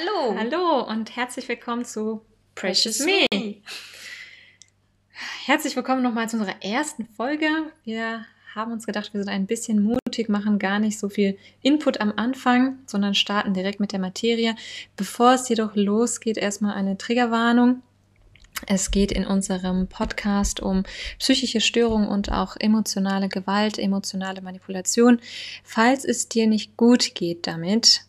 Hallo. Hallo und herzlich willkommen zu Precious, Me. Herzlich willkommen nochmal zu unserer ersten Folge. Wir haben uns gedacht, wir sind ein bisschen mutig, machen gar nicht so viel Input am Anfang, sondern starten direkt mit der Materie. Bevor es jedoch losgeht, erstmal eine Triggerwarnung. Es geht in unserem Podcast um psychische Störungen und auch emotionale Gewalt, emotionale Manipulation. Falls es dir nicht gut geht damit,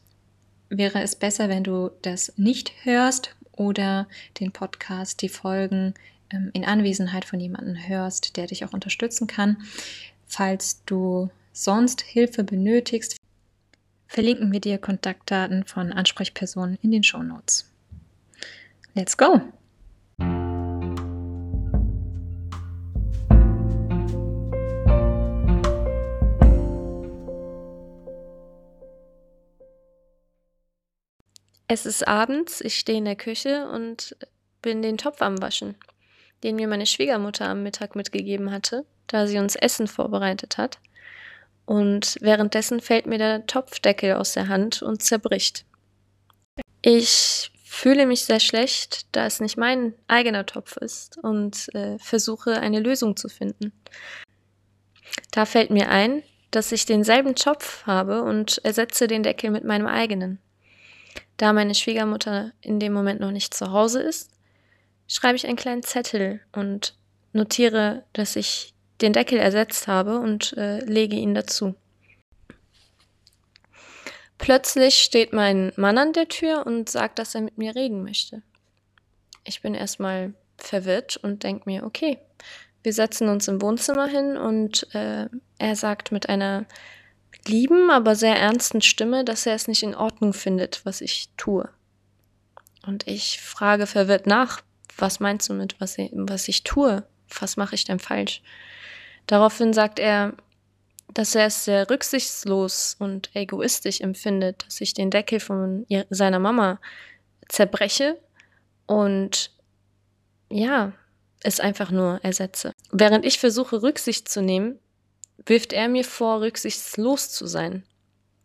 wäre es besser, wenn du das nicht hörst oder den Podcast, die Folgen ähm, in Anwesenheit von jemandem hörst, der dich auch unterstützen kann. Falls du sonst Hilfe benötigst, verlinken wir dir Kontaktdaten von Ansprechpersonen in den Show Notes. Let's go! Es ist abends, ich stehe in der Küche und bin den Topf am Waschen, den mir meine Schwiegermutter am Mittag mitgegeben hatte, da sie uns Essen vorbereitet hat. Und währenddessen fällt mir der Topfdeckel aus der Hand und zerbricht. Ich fühle mich sehr schlecht, da es nicht mein eigener Topf ist und äh, versuche eine Lösung zu finden. Da fällt mir ein, dass ich denselben Topf habe und ersetze den Deckel mit meinem eigenen. Da meine Schwiegermutter in dem Moment noch nicht zu Hause ist, schreibe ich einen kleinen Zettel und notiere, dass ich den Deckel ersetzt habe und äh, lege ihn dazu. Plötzlich steht mein Mann an der Tür und sagt, dass er mit mir reden möchte. Ich bin erstmal verwirrt und denke mir, okay, wir setzen uns im Wohnzimmer hin und äh, er sagt mit einer lieben, aber sehr ernsten Stimme, dass er es nicht in Ordnung findet, was ich tue. Und ich frage verwirrt nach, was meinst du mit, was ich, was ich tue? Was mache ich denn falsch? Daraufhin sagt er, dass er es sehr rücksichtslos und egoistisch empfindet, dass ich den Deckel von seiner Mama zerbreche und ja, es einfach nur ersetze. Während ich versuche, Rücksicht zu nehmen, wirft er mir vor, rücksichtslos zu sein,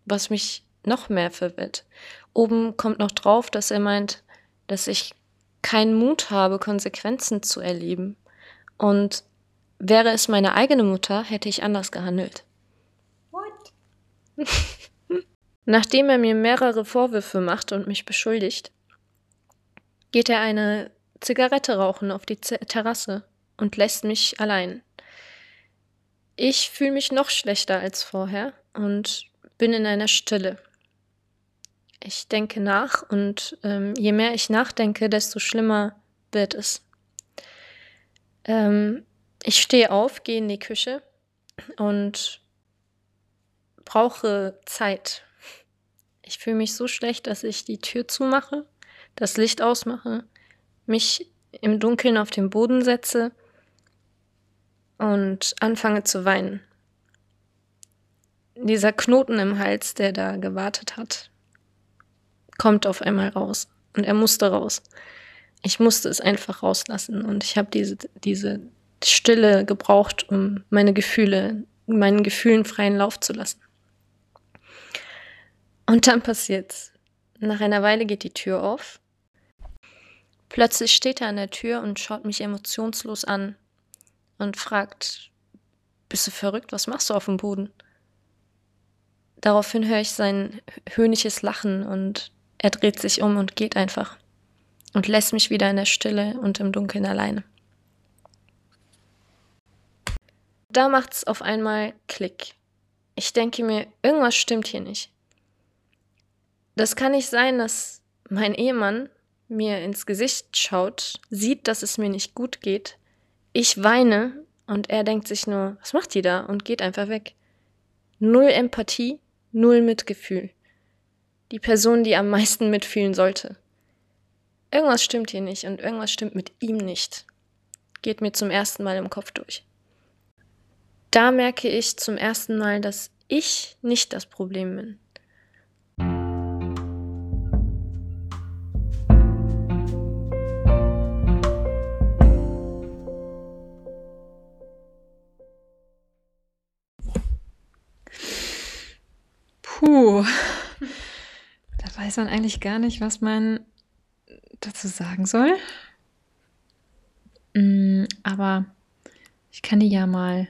was mich noch mehr verwirrt. Oben kommt noch drauf, dass er meint, dass ich keinen Mut habe, Konsequenzen zu erleben. Und wäre es meine eigene Mutter, hätte ich anders gehandelt. What? Nachdem er mir mehrere Vorwürfe macht und mich beschuldigt, geht er eine Zigarette rauchen auf die Z Terrasse und lässt mich allein. Ich fühle mich noch schlechter als vorher und bin in einer Stille. Ich denke nach und ähm, je mehr ich nachdenke, desto schlimmer wird es. Ähm, ich stehe auf, gehe in die Küche und brauche Zeit. Ich fühle mich so schlecht, dass ich die Tür zumache, das Licht ausmache, mich im Dunkeln auf den Boden setze und anfange zu weinen. Dieser Knoten im Hals, der da gewartet hat, kommt auf einmal raus. Und er musste raus. Ich musste es einfach rauslassen. Und ich habe diese, diese Stille gebraucht, um meine Gefühle, meinen Gefühlen freien Lauf zu lassen. Und dann passiert's. Nach einer Weile geht die Tür auf. Plötzlich steht er an der Tür und schaut mich emotionslos an und fragt, bist du verrückt? Was machst du auf dem Boden? Daraufhin höre ich sein höhnisches Lachen und er dreht sich um und geht einfach und lässt mich wieder in der Stille und im Dunkeln alleine. Da macht's auf einmal Klick. Ich denke mir, irgendwas stimmt hier nicht. Das kann nicht sein, dass mein Ehemann mir ins Gesicht schaut, sieht, dass es mir nicht gut geht ich weine und er denkt sich nur, was macht die da? Und geht einfach weg. Null Empathie, null Mitgefühl. Die Person, die am meisten mitfühlen sollte. Irgendwas stimmt hier nicht und irgendwas stimmt mit ihm nicht. Geht mir zum ersten Mal im Kopf durch. Da merke ich zum ersten Mal, dass ich nicht das Problem bin. Puh, weiß man eigentlich gar nicht, was man dazu sagen soll. Mm, aber ich kann dir ja mal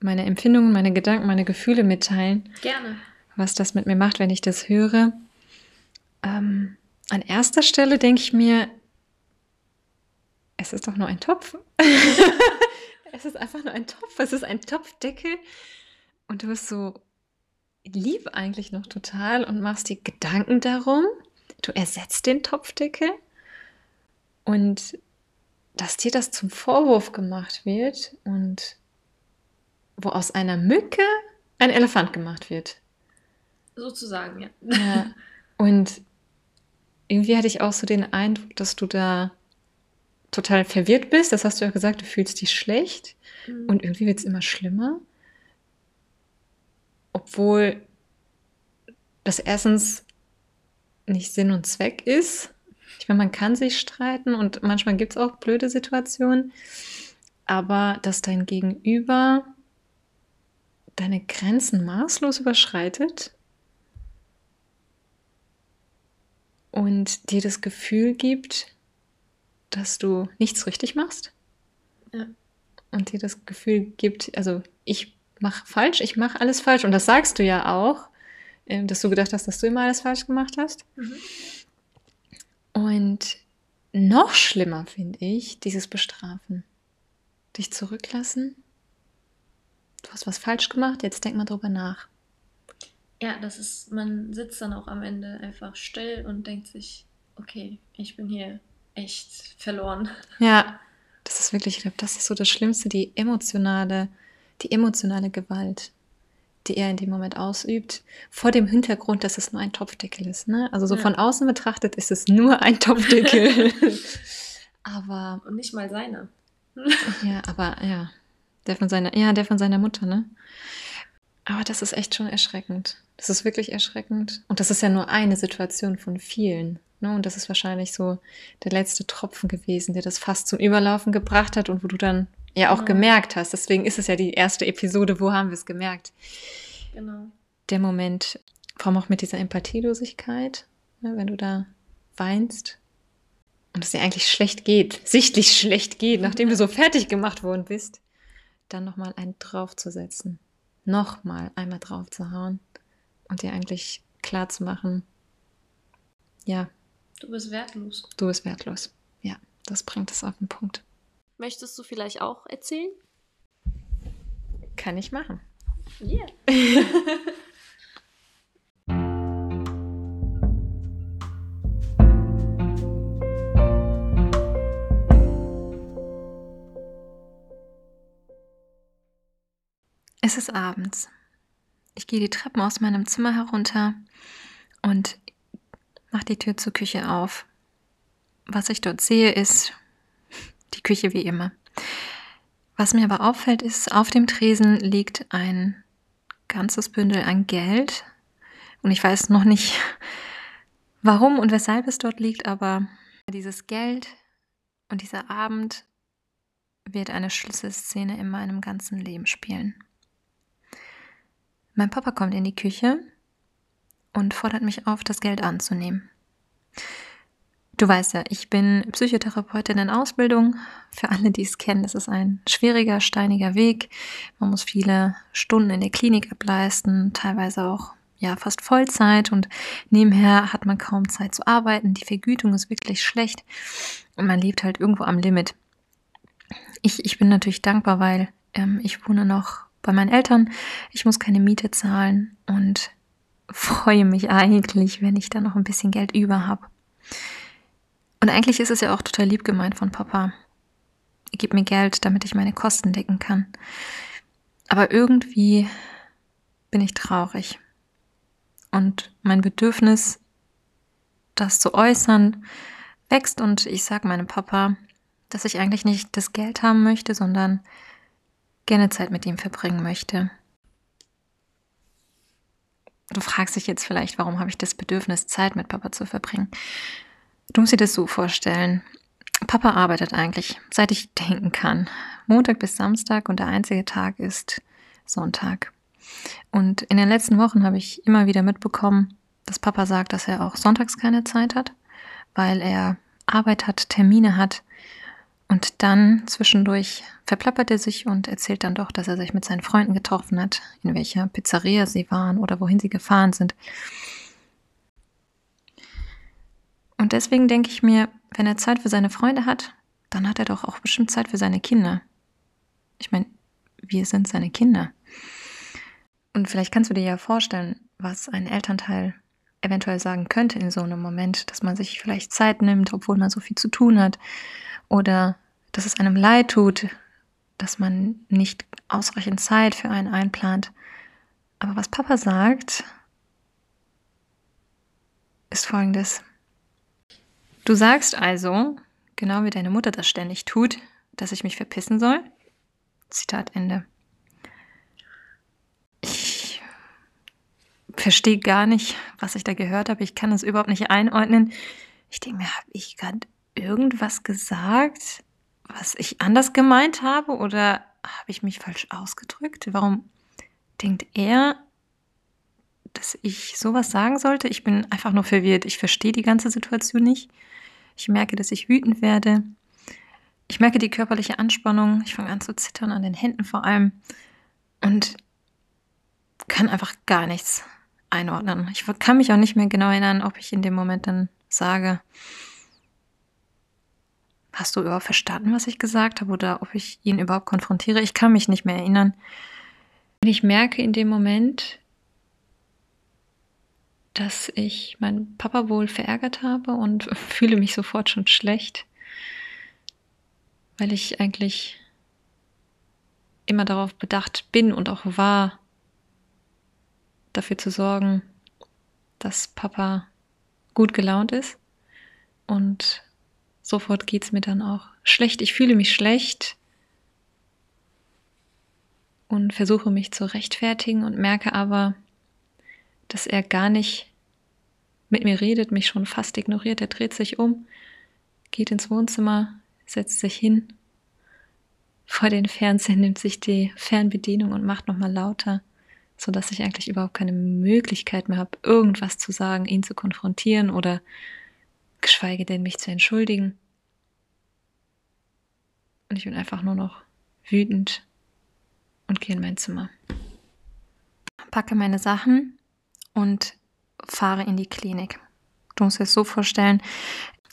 meine Empfindungen, meine Gedanken, meine Gefühle mitteilen. Gerne. Was das mit mir macht, wenn ich das höre. Ähm, an erster Stelle denke ich mir, es ist doch nur ein Topf. es ist einfach nur ein Topf. Es ist ein Topfdeckel. Und du bist so lieb eigentlich noch total und machst dir Gedanken darum. Du ersetzt den Topfdeckel. Und dass dir das zum Vorwurf gemacht wird und wo aus einer Mücke ein Elefant gemacht wird. Sozusagen, ja. ja. Und irgendwie hatte ich auch so den Eindruck, dass du da total verwirrt bist. Das hast du ja gesagt, du fühlst dich schlecht. Mhm. Und irgendwie wird es immer schlimmer. Obwohl das erstens nicht Sinn und Zweck ist. Ich meine, man kann sich streiten und manchmal gibt es auch blöde Situationen. Aber dass dein Gegenüber deine Grenzen maßlos überschreitet und dir das Gefühl gibt, dass du nichts richtig machst. Ja. Und dir das Gefühl gibt, also ich mache falsch, ich mache alles falsch. Und das sagst du ja auch, ähm, dass du gedacht hast, dass du immer alles falsch gemacht hast. Mhm. Und noch schlimmer finde ich dieses Bestrafen. Dich zurücklassen. Du hast was falsch gemacht, jetzt denk mal drüber nach. Ja, das ist, man sitzt dann auch am Ende einfach still und denkt sich, okay, ich bin hier echt verloren. Ja, das ist wirklich, ich glaube, das ist so das Schlimmste, die emotionale, die emotionale Gewalt, die er in dem Moment ausübt, vor dem Hintergrund, dass es nur ein Topfdeckel ist. Ne? Also so ja. von außen betrachtet ist es nur ein Topfdeckel. aber. Und nicht mal seiner. ja, aber ja. Der von seiner, ja, der von seiner Mutter, ne? Aber das ist echt schon erschreckend. Das ist wirklich erschreckend. Und das ist ja nur eine Situation von vielen. Ne? Und das ist wahrscheinlich so der letzte Tropfen gewesen, der das fast zum Überlaufen gebracht hat und wo du dann ja auch genau. gemerkt hast. Deswegen ist es ja die erste Episode, wo haben wir es gemerkt? Genau. Der Moment, vor allem auch mit dieser Empathielosigkeit, ne? wenn du da weinst und es dir eigentlich schlecht geht, sichtlich schlecht geht, nachdem du so fertig gemacht worden bist, dann nochmal einen draufzusetzen. Nochmal einmal drauf zu hauen und dir eigentlich klar zu machen, ja. Du bist wertlos. Du bist wertlos. Ja, das bringt es auf den Punkt. Möchtest du vielleicht auch erzählen? Kann ich machen. Yeah. Es ist abends. Ich gehe die Treppen aus meinem Zimmer herunter und mache die Tür zur Küche auf. Was ich dort sehe, ist die Küche wie immer. Was mir aber auffällt, ist, auf dem Tresen liegt ein ganzes Bündel an Geld. Und ich weiß noch nicht, warum und weshalb es dort liegt, aber dieses Geld und dieser Abend wird eine Schlüsselszene in meinem ganzen Leben spielen. Mein Papa kommt in die Küche und fordert mich auf, das Geld anzunehmen. Du weißt ja, ich bin Psychotherapeutin in Ausbildung. Für alle, die es kennen, das ist ein schwieriger, steiniger Weg. Man muss viele Stunden in der Klinik ableisten, teilweise auch ja fast Vollzeit und nebenher hat man kaum Zeit zu arbeiten. Die Vergütung ist wirklich schlecht und man lebt halt irgendwo am Limit. Ich, ich bin natürlich dankbar, weil ähm, ich wohne noch bei meinen Eltern. Ich muss keine Miete zahlen und freue mich eigentlich, wenn ich da noch ein bisschen Geld über habe. Und eigentlich ist es ja auch total lieb gemeint von Papa. Er gibt mir Geld, damit ich meine Kosten decken kann. Aber irgendwie bin ich traurig. Und mein Bedürfnis, das zu äußern, wächst und ich sage meinem Papa, dass ich eigentlich nicht das Geld haben möchte, sondern gerne Zeit mit ihm verbringen möchte. Du fragst dich jetzt vielleicht, warum habe ich das Bedürfnis, Zeit mit Papa zu verbringen? Du musst dir das so vorstellen. Papa arbeitet eigentlich, seit ich denken kann. Montag bis Samstag und der einzige Tag ist Sonntag. Und in den letzten Wochen habe ich immer wieder mitbekommen, dass Papa sagt, dass er auch sonntags keine Zeit hat, weil er Arbeit hat, Termine hat. Und dann zwischendurch verplappert er sich und erzählt dann doch, dass er sich mit seinen Freunden getroffen hat, in welcher Pizzeria sie waren oder wohin sie gefahren sind. Und deswegen denke ich mir, wenn er Zeit für seine Freunde hat, dann hat er doch auch bestimmt Zeit für seine Kinder. Ich meine, wir sind seine Kinder. Und vielleicht kannst du dir ja vorstellen, was ein Elternteil eventuell sagen könnte in so einem Moment, dass man sich vielleicht Zeit nimmt, obwohl man so viel zu tun hat, oder dass es einem leid tut, dass man nicht ausreichend Zeit für einen einplant. Aber was Papa sagt, ist folgendes. Du sagst also, genau wie deine Mutter das ständig tut, dass ich mich verpissen soll? Zitat Ende. Ich verstehe gar nicht, was ich da gehört habe. Ich kann es überhaupt nicht einordnen. Ich denke mir, habe ich gerade irgendwas gesagt, was ich anders gemeint habe oder habe ich mich falsch ausgedrückt? Warum denkt er, dass ich sowas sagen sollte? Ich bin einfach nur verwirrt. Ich verstehe die ganze Situation nicht. Ich merke, dass ich wütend werde. Ich merke die körperliche Anspannung. Ich fange an zu zittern, an den Händen vor allem. Und kann einfach gar nichts einordnen. Ich kann mich auch nicht mehr genau erinnern, ob ich in dem Moment dann sage, hast du überhaupt verstanden, was ich gesagt habe oder ob ich ihn überhaupt konfrontiere? Ich kann mich nicht mehr erinnern. Ich merke in dem Moment, dass ich meinen Papa wohl verärgert habe und fühle mich sofort schon schlecht, weil ich eigentlich immer darauf bedacht bin und auch war, dafür zu sorgen, dass Papa gut gelaunt ist. Und sofort geht es mir dann auch schlecht. Ich fühle mich schlecht und versuche mich zu rechtfertigen und merke aber, dass er gar nicht mit mir redet, mich schon fast ignoriert. Er dreht sich um, geht ins Wohnzimmer, setzt sich hin vor den Fernseher, nimmt sich die Fernbedienung und macht nochmal lauter, sodass ich eigentlich überhaupt keine Möglichkeit mehr habe, irgendwas zu sagen, ihn zu konfrontieren oder geschweige denn mich zu entschuldigen. Und ich bin einfach nur noch wütend und gehe in mein Zimmer. Packe meine Sachen und fahre in die Klinik. Du musst es so vorstellen,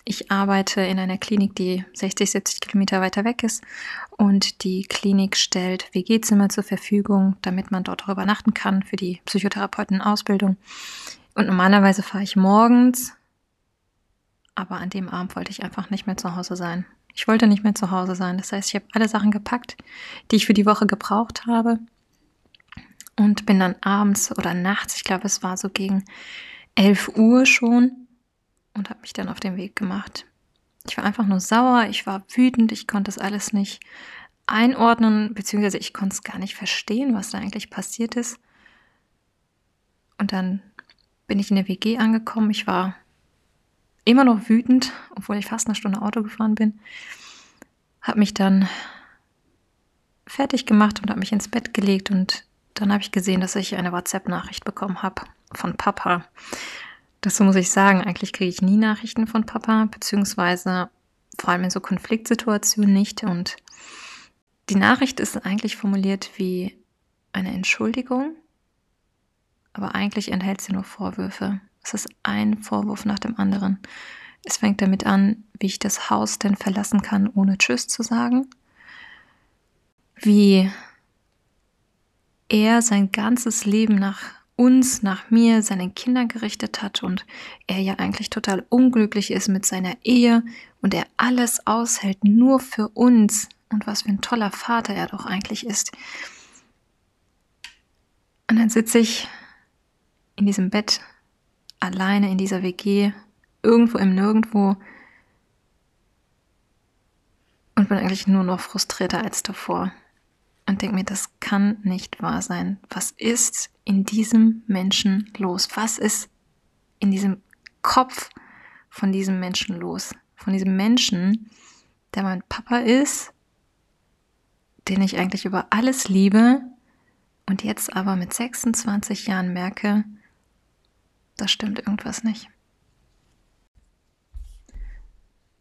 ich arbeite in einer Klinik, die 60, 70 Kilometer weiter weg ist und die Klinik stellt WG-Zimmer zur Verfügung, damit man dort auch übernachten kann für die Psychotherapeutenausbildung. Und normalerweise fahre ich morgens, aber an dem Abend wollte ich einfach nicht mehr zu Hause sein. Ich wollte nicht mehr zu Hause sein. Das heißt, ich habe alle Sachen gepackt, die ich für die Woche gebraucht habe und bin dann abends oder nachts, ich glaube, es war so gegen 11 Uhr schon und habe mich dann auf den Weg gemacht. Ich war einfach nur sauer, ich war wütend, ich konnte das alles nicht einordnen, beziehungsweise ich konnte es gar nicht verstehen, was da eigentlich passiert ist. Und dann bin ich in der WG angekommen. Ich war immer noch wütend, obwohl ich fast eine Stunde Auto gefahren bin. Habe mich dann fertig gemacht und habe mich ins Bett gelegt und dann habe ich gesehen, dass ich eine WhatsApp-Nachricht bekommen habe von Papa. Dazu muss ich sagen, eigentlich kriege ich nie Nachrichten von Papa, beziehungsweise vor allem in so Konfliktsituationen nicht. Und die Nachricht ist eigentlich formuliert wie eine Entschuldigung, aber eigentlich enthält sie nur Vorwürfe. Es ist ein Vorwurf nach dem anderen. Es fängt damit an, wie ich das Haus denn verlassen kann, ohne Tschüss zu sagen. Wie er sein ganzes Leben nach uns, nach mir, seinen Kindern gerichtet hat und er ja eigentlich total unglücklich ist mit seiner Ehe und er alles aushält nur für uns und was für ein toller Vater er doch eigentlich ist. Und dann sitze ich in diesem Bett alleine in dieser WG, irgendwo im Nirgendwo und bin eigentlich nur noch frustrierter als davor und denke mir, das kann nicht wahr sein. Was ist in diesem Menschen los? Was ist in diesem Kopf von diesem Menschen los? Von diesem Menschen, der mein Papa ist, den ich eigentlich über alles liebe und jetzt aber mit 26 Jahren merke, da stimmt irgendwas nicht.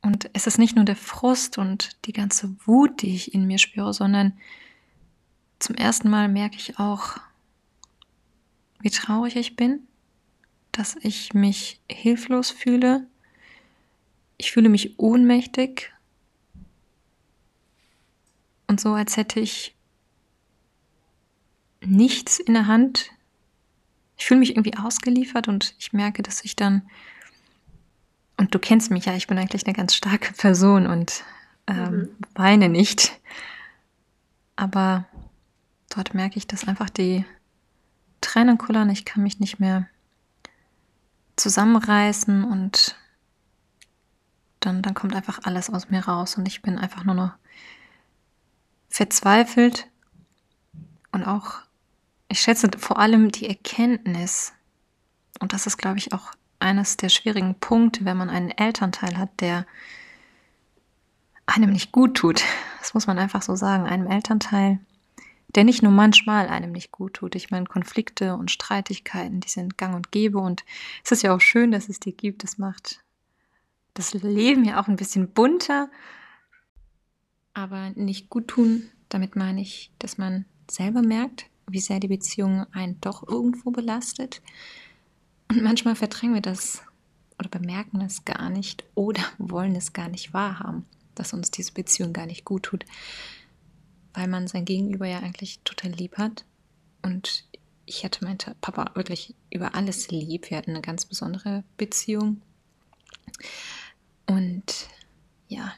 Und es ist nicht nur der Frust und die ganze Wut, die ich in mir spüre, sondern zum ersten Mal merke ich auch, wie traurig ich bin, dass ich mich hilflos fühle. Ich fühle mich ohnmächtig und so, als hätte ich nichts in der Hand. Ich fühle mich irgendwie ausgeliefert und ich merke, dass ich dann und du kennst mich ja, ich bin eigentlich eine ganz starke Person und ähm, mhm. weine nicht. Aber dort merke ich, dass einfach die Tränen kullern, ich kann mich nicht mehr zusammenreißen und dann, dann kommt einfach alles aus mir raus und ich bin einfach nur noch verzweifelt und auch, ich schätze vor allem die Erkenntnis, und das ist, glaube ich, auch eines der schwierigen Punkte, wenn man einen Elternteil hat, der einem nicht gut tut. Das muss man einfach so sagen. Einem Elternteil, der nicht nur manchmal einem nicht gut tut. Ich meine, Konflikte und Streitigkeiten, die sind gang und gäbe. Und es ist ja auch schön, dass es die gibt. Das macht das Leben ja auch ein bisschen bunter. Aber nicht gut tun, damit meine ich, dass man selber merkt, wie sehr die Beziehung einen doch irgendwo belastet und manchmal verdrängen wir das oder bemerken es gar nicht oder wollen es gar nicht wahrhaben, dass uns diese Beziehung gar nicht gut tut, weil man sein Gegenüber ja eigentlich total lieb hat. Und ich hatte meinen Papa wirklich über alles lieb. Wir hatten eine ganz besondere Beziehung. Und ja,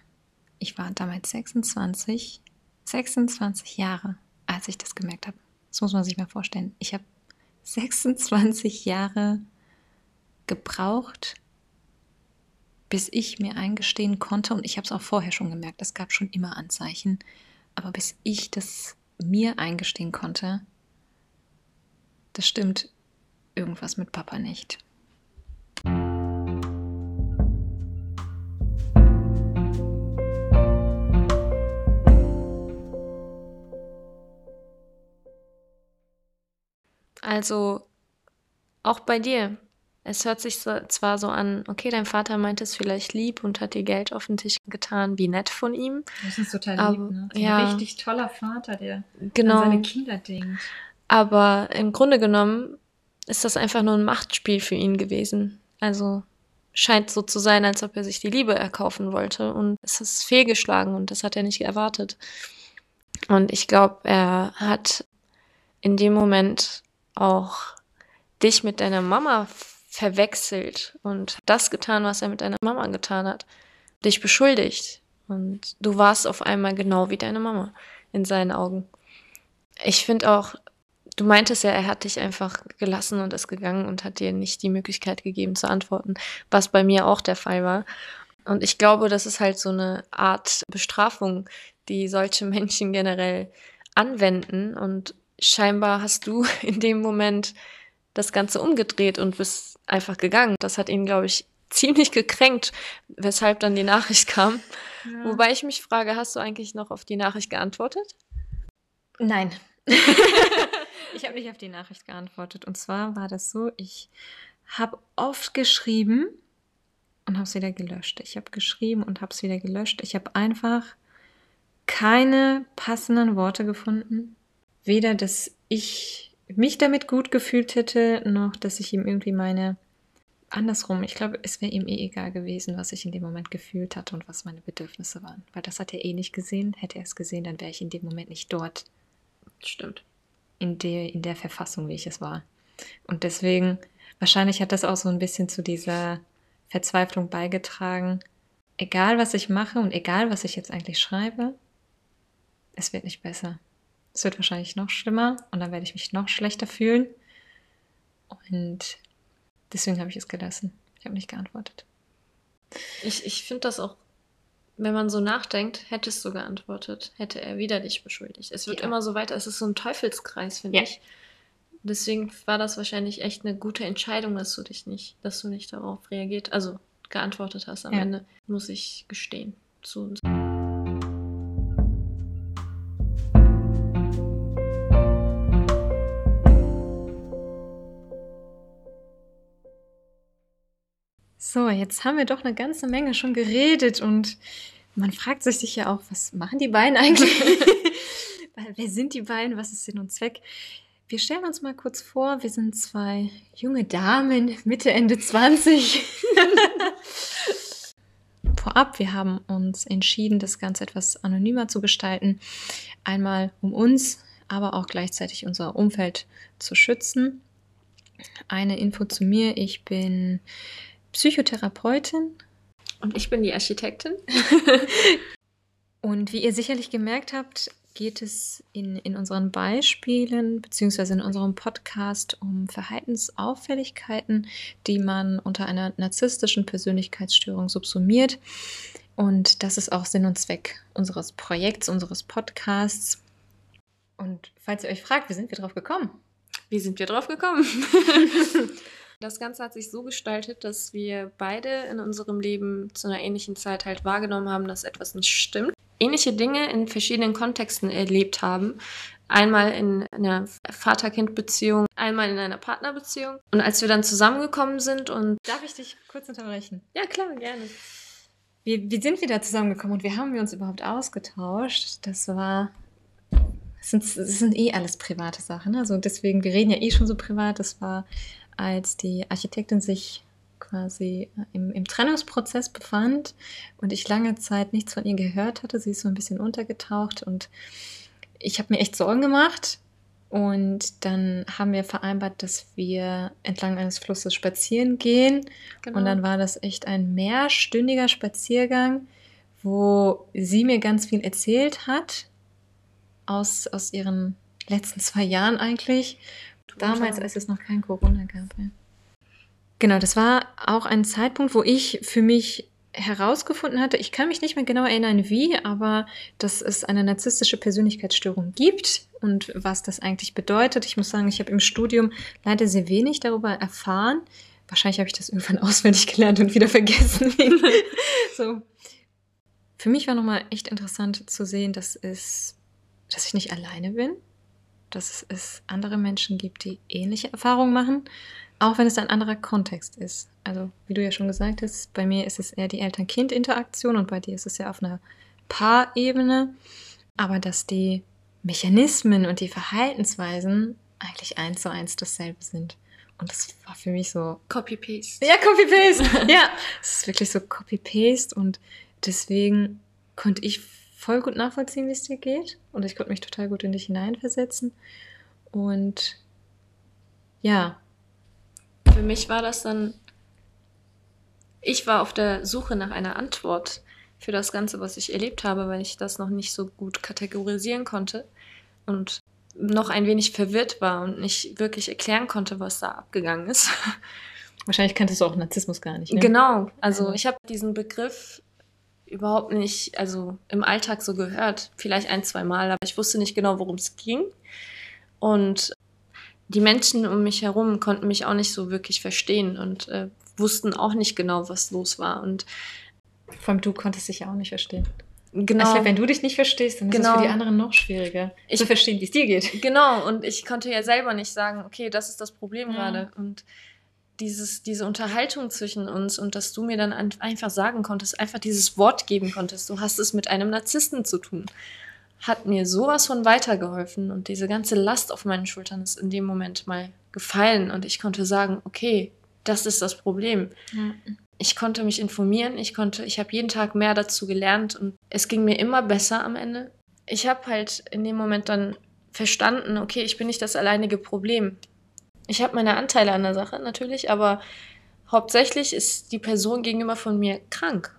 ich war damals 26, 26 Jahre, als ich das gemerkt habe. Das muss man sich mal vorstellen. Ich habe 26 Jahre gebraucht, bis ich mir eingestehen konnte, und ich habe es auch vorher schon gemerkt, es gab schon immer Anzeichen, aber bis ich das mir eingestehen konnte, das stimmt irgendwas mit Papa nicht. Also auch bei dir, es hört sich so, zwar so an, okay, dein Vater meint es vielleicht lieb und hat dir Geld auf den Tisch getan, wie nett von ihm. Das ist total aber, lieb, ne? So ja, ein richtig toller Vater, der genau, an seine Kinder denkt. Aber im Grunde genommen ist das einfach nur ein Machtspiel für ihn gewesen. Also scheint so zu sein, als ob er sich die Liebe erkaufen wollte. Und es ist fehlgeschlagen und das hat er nicht erwartet. Und ich glaube, er hat in dem Moment auch dich mit deiner Mama verwechselt und das getan, was er mit deiner Mama getan hat. Dich beschuldigt. Und du warst auf einmal genau wie deine Mama in seinen Augen. Ich finde auch, du meintest ja, er hat dich einfach gelassen und ist gegangen und hat dir nicht die Möglichkeit gegeben zu antworten, was bei mir auch der Fall war. Und ich glaube, das ist halt so eine Art Bestrafung, die solche Menschen generell anwenden. Und scheinbar hast du in dem Moment das Ganze umgedreht und bist einfach gegangen. Das hat ihn, glaube ich, ziemlich gekränkt, weshalb dann die Nachricht kam. Ja. Wobei ich mich frage, hast du eigentlich noch auf die Nachricht geantwortet? Nein. ich habe nicht auf die Nachricht geantwortet. Und zwar war das so, ich habe oft geschrieben und habe es wieder gelöscht. Ich habe geschrieben und habe es wieder gelöscht. Ich habe einfach keine passenden Worte gefunden. Weder, dass ich mich damit gut gefühlt hätte, noch dass ich ihm irgendwie meine. Andersrum, ich glaube, es wäre ihm eh egal gewesen, was ich in dem Moment gefühlt hatte und was meine Bedürfnisse waren. Weil das hat er eh nicht gesehen. Hätte er es gesehen, dann wäre ich in dem Moment nicht dort. Stimmt. In der, in der Verfassung, wie ich es war. Und deswegen, wahrscheinlich hat das auch so ein bisschen zu dieser Verzweiflung beigetragen. Egal, was ich mache und egal, was ich jetzt eigentlich schreibe, es wird nicht besser. Es wird wahrscheinlich noch schlimmer und dann werde ich mich noch schlechter fühlen. Und deswegen habe ich es gelassen. Ich habe nicht geantwortet. Ich, ich finde das auch, wenn man so nachdenkt, hättest du geantwortet, hätte er wieder dich beschuldigt. Es wird ja. immer so weiter, es ist so ein Teufelskreis, finde ja. ich. Deswegen war das wahrscheinlich echt eine gute Entscheidung, dass du dich nicht, dass du nicht darauf reagiert, also geantwortet hast am ja. Ende, muss ich gestehen. Zu uns. So, jetzt haben wir doch eine ganze Menge schon geredet und man fragt sich ja auch, was machen die beiden eigentlich? Wer sind die beiden? Was ist Sinn und Zweck? Wir stellen uns mal kurz vor, wir sind zwei junge Damen, Mitte, Ende 20. Vorab, wir haben uns entschieden, das Ganze etwas anonymer zu gestalten. Einmal um uns, aber auch gleichzeitig unser Umfeld zu schützen. Eine Info zu mir, ich bin Psychotherapeutin. Und ich bin die Architektin. Und wie ihr sicherlich gemerkt habt, geht es in, in unseren Beispielen beziehungsweise in unserem Podcast um Verhaltensauffälligkeiten, die man unter einer narzisstischen Persönlichkeitsstörung subsumiert. Und das ist auch Sinn und Zweck unseres Projekts, unseres Podcasts. Und falls ihr euch fragt, wie sind wir drauf gekommen? Wie sind wir drauf gekommen? Das Ganze hat sich so gestaltet, dass wir beide in unserem Leben zu einer ähnlichen Zeit halt wahrgenommen haben, dass etwas nicht stimmt. Ähnliche Dinge in verschiedenen Kontexten erlebt haben. Einmal in einer Vater-Kind-Beziehung, einmal in einer Partnerbeziehung. Und als wir dann zusammengekommen sind und. Darf ich dich kurz unterbrechen? Ja, klar, gerne. Wie, wie sind wir da zusammengekommen und wie haben wir uns überhaupt ausgetauscht? Das war das sind, das sind eh alles private Sachen. Also deswegen, wir reden ja eh schon so privat. Das war als die Architektin sich quasi im, im, Trennungsprozess befand und ich lange Zeit nichts von ihr gehört hatte. Sie ist so ein bisschen untergetaucht und ich habe mir echt Sorgen gemacht. Und dann haben wir vereinbart, dass wir entlang eines Flusses spazieren gehen. Genau. Und dann war das echt ein mehrstündiger Spaziergang, wo sie mir ganz viel erzählt hat aus, aus ihren letzten zwei Jahren eigentlich Damals, als es noch kein Corona gab. Ja. Genau, das war auch ein Zeitpunkt, wo ich für mich herausgefunden hatte, ich kann mich nicht mehr genau erinnern, wie, aber dass es eine narzisstische Persönlichkeitsstörung gibt und was das eigentlich bedeutet. Ich muss sagen, ich habe im Studium leider sehr wenig darüber erfahren. Wahrscheinlich habe ich das irgendwann auswendig gelernt und wieder vergessen. so. Für mich war nochmal echt interessant zu sehen, dass es, dass ich nicht alleine bin, dass es andere Menschen gibt, die ähnliche Erfahrungen machen, auch wenn es ein anderer Kontext ist. Also, wie du ja schon gesagt hast, bei mir ist es eher die Eltern-Kind-Interaktion und bei dir ist es ja auf einer Paarebene. Aber dass die Mechanismen und die Verhaltensweisen eigentlich eins zu eins dasselbe sind. Und das war für mich so. Copy-Paste. Ja, Copy-Paste. ja, es ist wirklich so Copy-Paste und deswegen konnte ich voll gut nachvollziehen, wie es dir geht. Und ich konnte mich total gut in dich hineinversetzen. Und ja. Für mich war das dann, ich war auf der Suche nach einer Antwort für das Ganze, was ich erlebt habe, weil ich das noch nicht so gut kategorisieren konnte und noch ein wenig verwirrt war und nicht wirklich erklären konnte, was da abgegangen ist. Wahrscheinlich kanntest du auch Narzissmus gar nicht. Ne? Genau, also ich habe diesen Begriff überhaupt nicht, also im Alltag so gehört. Vielleicht ein, zwei Mal, aber ich wusste nicht genau, worum es ging. Und die Menschen um mich herum konnten mich auch nicht so wirklich verstehen und äh, wussten auch nicht genau, was los war. Und vor allem du konntest dich ja auch nicht verstehen. Genau. Also, wenn du dich nicht verstehst, dann ist genau. es für die anderen noch schwieriger ich, zu verstehen, wie es dir geht. Genau, und ich konnte ja selber nicht sagen, okay, das ist das Problem ja. gerade. Und dieses, diese Unterhaltung zwischen uns und dass du mir dann einfach sagen konntest, einfach dieses Wort geben konntest, du hast es mit einem Narzissten zu tun, hat mir sowas von weitergeholfen und diese ganze Last auf meinen Schultern ist in dem Moment mal gefallen und ich konnte sagen, okay, das ist das Problem. Mhm. Ich konnte mich informieren, ich konnte, ich habe jeden Tag mehr dazu gelernt und es ging mir immer besser am Ende. Ich habe halt in dem Moment dann verstanden, okay, ich bin nicht das alleinige Problem. Ich habe meine Anteile an der Sache natürlich, aber hauptsächlich ist die Person gegenüber von mir krank.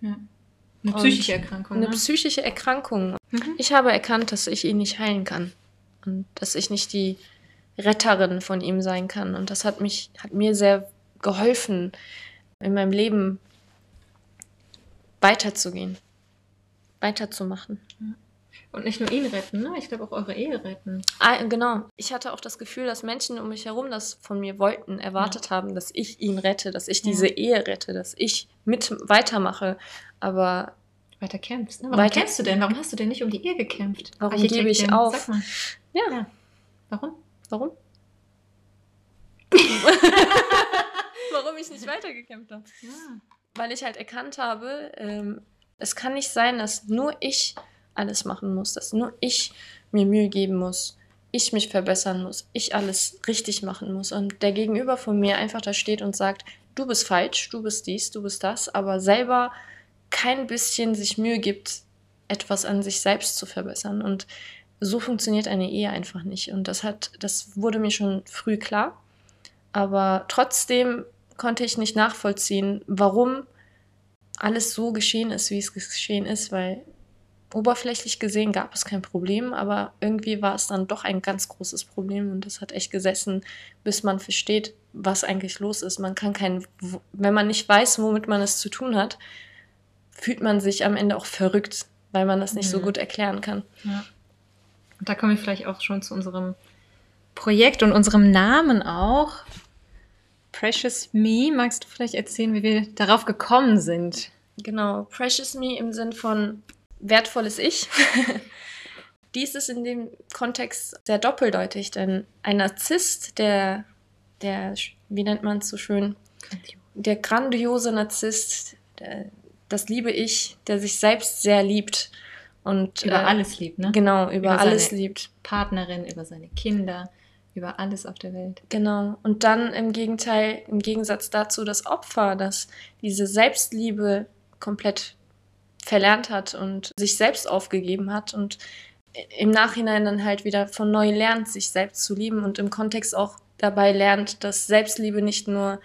Ja. Eine psychische Erkrankung. Eine ne? psychische Erkrankung. Mhm. Ich habe erkannt, dass ich ihn nicht heilen kann. Und dass ich nicht die Retterin von ihm sein kann. Und das hat mich, hat mir sehr geholfen, in meinem Leben weiterzugehen, weiterzumachen. Ja. Und nicht nur ihn retten, ne? Ich glaube auch eure Ehe retten. Ah, genau. Ich hatte auch das Gefühl, dass Menschen um mich herum das von mir wollten, erwartet ja. haben, dass ich ihn rette, dass ich diese Ehe rette, dass ich mit weitermache. Aber weiter kämpfst. Ne? Warum weiter kämpfst du denn? Warum hast du denn nicht um die Ehe gekämpft? Warum gebe ich auf? Sag mal. Ja. ja. Warum? Warum? warum ich nicht weitergekämpft habe. Ja. Weil ich halt erkannt habe, ähm, es kann nicht sein, dass nur ich alles machen muss, dass nur ich mir Mühe geben muss, ich mich verbessern muss, ich alles richtig machen muss. Und der Gegenüber von mir einfach da steht und sagt, du bist falsch, du bist dies, du bist das, aber selber kein bisschen sich Mühe gibt, etwas an sich selbst zu verbessern. Und so funktioniert eine Ehe einfach nicht. Und das hat das wurde mir schon früh klar, aber trotzdem konnte ich nicht nachvollziehen, warum alles so geschehen ist, wie es geschehen ist, weil oberflächlich gesehen gab es kein Problem, aber irgendwie war es dann doch ein ganz großes Problem und das hat echt gesessen, bis man versteht, was eigentlich los ist. Man kann kein, wenn man nicht weiß, womit man es zu tun hat, fühlt man sich am Ende auch verrückt, weil man das nicht mhm. so gut erklären kann. Ja. Und da komme ich vielleicht auch schon zu unserem Projekt und unserem Namen auch. Precious Me, magst du vielleicht erzählen, wie wir darauf gekommen sind? Genau, Precious Me im Sinn von wertvolles Ich. Dies ist in dem Kontext sehr doppeldeutig, denn ein Narzisst, der, der wie nennt man es so schön, der grandiose Narzisst, der, das liebe Ich, der sich selbst sehr liebt und über äh, alles liebt, ne? Genau, über, über alles liebt. Partnerin, über seine Kinder, über alles auf der Welt. Genau. Und dann im Gegenteil, im Gegensatz dazu das Opfer, das diese Selbstliebe komplett verlernt hat und sich selbst aufgegeben hat und im Nachhinein dann halt wieder von neu lernt, sich selbst zu lieben und im Kontext auch dabei lernt, dass Selbstliebe nicht nur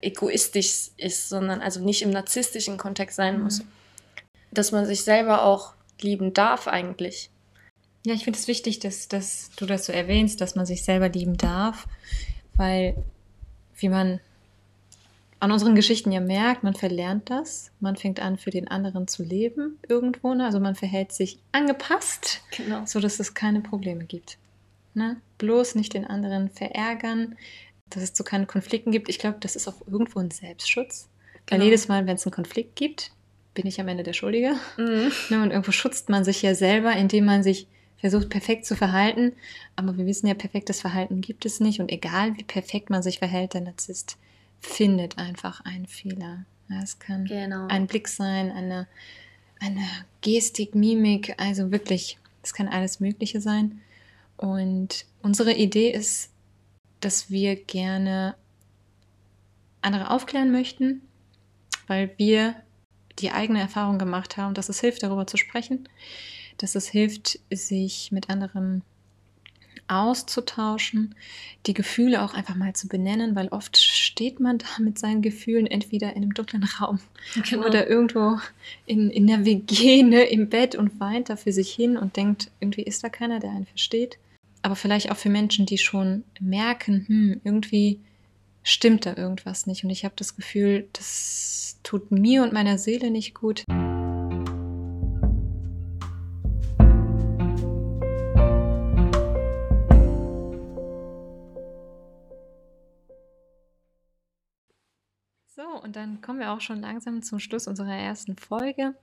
egoistisch ist, sondern also nicht im narzisstischen Kontext sein mhm. muss. Dass man sich selber auch lieben darf eigentlich. Ja, ich finde es wichtig, dass, dass du das so erwähnst, dass man sich selber lieben darf, weil wie man an unseren Geschichten ja merkt, man verlernt das, man fängt an, für den anderen zu leben irgendwo, ne? also man verhält sich angepasst, genau. sodass es keine Probleme gibt. Ne? Bloß nicht den anderen verärgern, dass es zu keinen Konflikten gibt. Ich glaube, das ist auch irgendwo ein Selbstschutz. Genau. Weil jedes Mal, wenn es einen Konflikt gibt, bin ich am Ende der Schuldige. Mhm. Ne? Und irgendwo schützt man sich ja selber, indem man sich versucht, perfekt zu verhalten. Aber wir wissen ja, perfektes Verhalten gibt es nicht. Und egal, wie perfekt man sich verhält, der Narzisst findet einfach einen Fehler. Ja, es kann genau. ein Blick sein, eine, eine Gestik, Mimik, also wirklich, es kann alles Mögliche sein. Und unsere Idee ist, dass wir gerne andere aufklären möchten, weil wir die eigene Erfahrung gemacht haben, dass es hilft, darüber zu sprechen, dass es hilft, sich mit anderen auszutauschen, die Gefühle auch einfach mal zu benennen, weil oft steht man da mit seinen Gefühlen entweder in einem dunklen Raum genau. oder irgendwo in, in der WG ne, im Bett und weint da für sich hin und denkt, irgendwie ist da keiner, der einen versteht. Aber vielleicht auch für Menschen, die schon merken, hm, irgendwie stimmt da irgendwas nicht. Und ich habe das Gefühl, das tut mir und meiner Seele nicht gut. Dann kommen wir auch schon langsam zum Schluss unserer ersten Folge.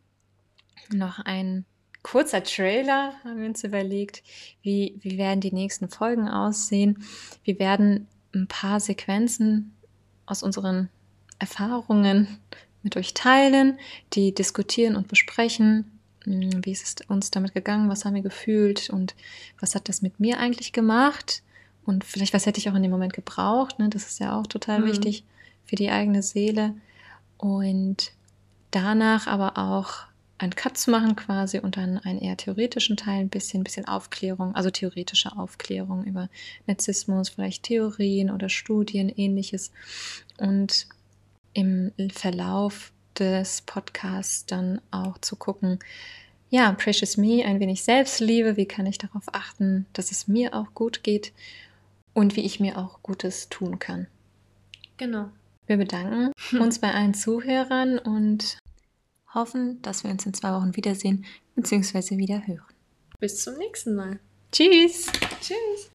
Noch ein kurzer Trailer haben wir uns überlegt, wie, wie werden die nächsten Folgen aussehen. Wir werden ein paar Sequenzen aus unseren Erfahrungen mit euch teilen, die diskutieren und besprechen. Hm, wie ist es uns damit gegangen? Was haben wir gefühlt? Und was hat das mit mir eigentlich gemacht? Und vielleicht, was hätte ich auch in dem Moment gebraucht? Ne? Das ist ja auch total mhm. wichtig für die eigene Seele. Und danach aber auch einen Cut zu machen quasi und dann einen eher theoretischen Teil, ein bisschen, bisschen Aufklärung, also theoretische Aufklärung über Narzissmus, vielleicht Theorien oder Studien, ähnliches. Und im Verlauf des Podcasts dann auch zu gucken, ja, Precious Me, ein wenig Selbstliebe, wie kann ich darauf achten, dass es mir auch gut geht und wie ich mir auch Gutes tun kann. Genau. Wir bedanken uns bei allen Zuhörern und hoffen, dass wir uns in zwei Wochen wiedersehen bzw. wieder hören. Bis zum nächsten Mal. Tschüss. Tschüss.